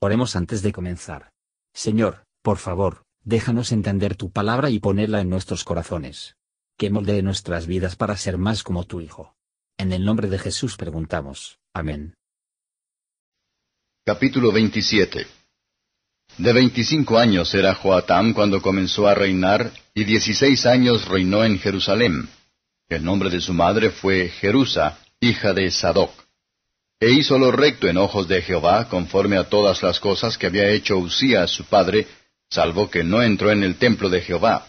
Oremos antes de comenzar. Señor, por favor, déjanos entender tu palabra y ponerla en nuestros corazones. Que moldee nuestras vidas para ser más como tu Hijo. En el nombre de Jesús preguntamos. Amén. Capítulo 27 De veinticinco años era Joatam cuando comenzó a reinar, y dieciséis años reinó en Jerusalem. El nombre de su madre fue Jerusa, hija de Sadoc. E hizo lo recto en ojos de Jehová, conforme a todas las cosas que había hecho Usías su padre, salvo que no entró en el templo de Jehová.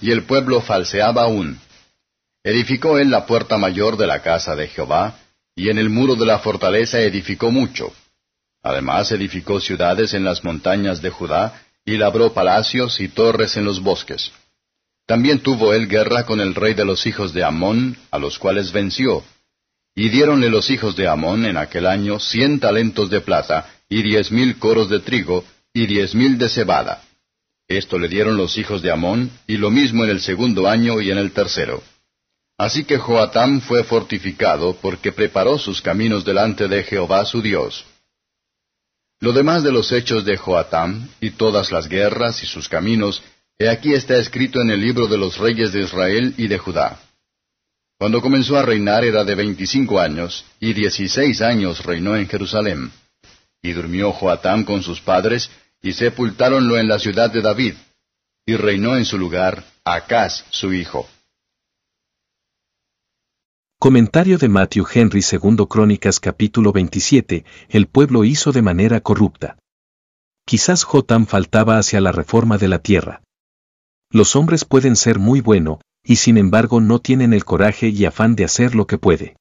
Y el pueblo falseaba aún. Edificó él la puerta mayor de la casa de Jehová, y en el muro de la fortaleza edificó mucho. Además edificó ciudades en las montañas de Judá, y labró palacios y torres en los bosques. También tuvo él guerra con el rey de los hijos de Amón, a los cuales venció, y diéronle los hijos de Amón en aquel año cien talentos de plata, y diez mil coros de trigo, y diez mil de cebada. Esto le dieron los hijos de Amón, y lo mismo en el segundo año y en el tercero. Así que Joatam fue fortificado, porque preparó sus caminos delante de Jehová su Dios. Lo demás de los hechos de Joatam, y todas las guerras y sus caminos, he aquí está escrito en el libro de los reyes de Israel y de Judá. Cuando comenzó a reinar era de veinticinco años, y dieciséis años reinó en Jerusalén. Y durmió Joatam con sus padres, y sepultáronlo en la ciudad de David, y reinó en su lugar Acaz su hijo. Comentario de Matthew Henry II Crónicas capítulo 27, el pueblo hizo de manera corrupta. Quizás Jotam faltaba hacia la reforma de la tierra. Los hombres pueden ser muy bueno, y sin embargo no tienen el coraje y afán de hacer lo que puede.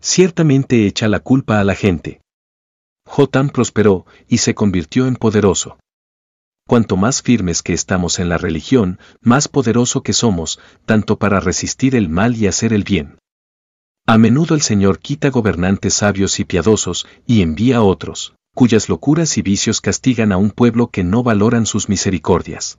Ciertamente echa la culpa a la gente. Jotam prosperó y se convirtió en poderoso. Cuanto más firmes que estamos en la religión, más poderoso que somos, tanto para resistir el mal y hacer el bien. A menudo el Señor quita gobernantes sabios y piadosos y envía otros, cuyas locuras y vicios castigan a un pueblo que no valoran sus misericordias.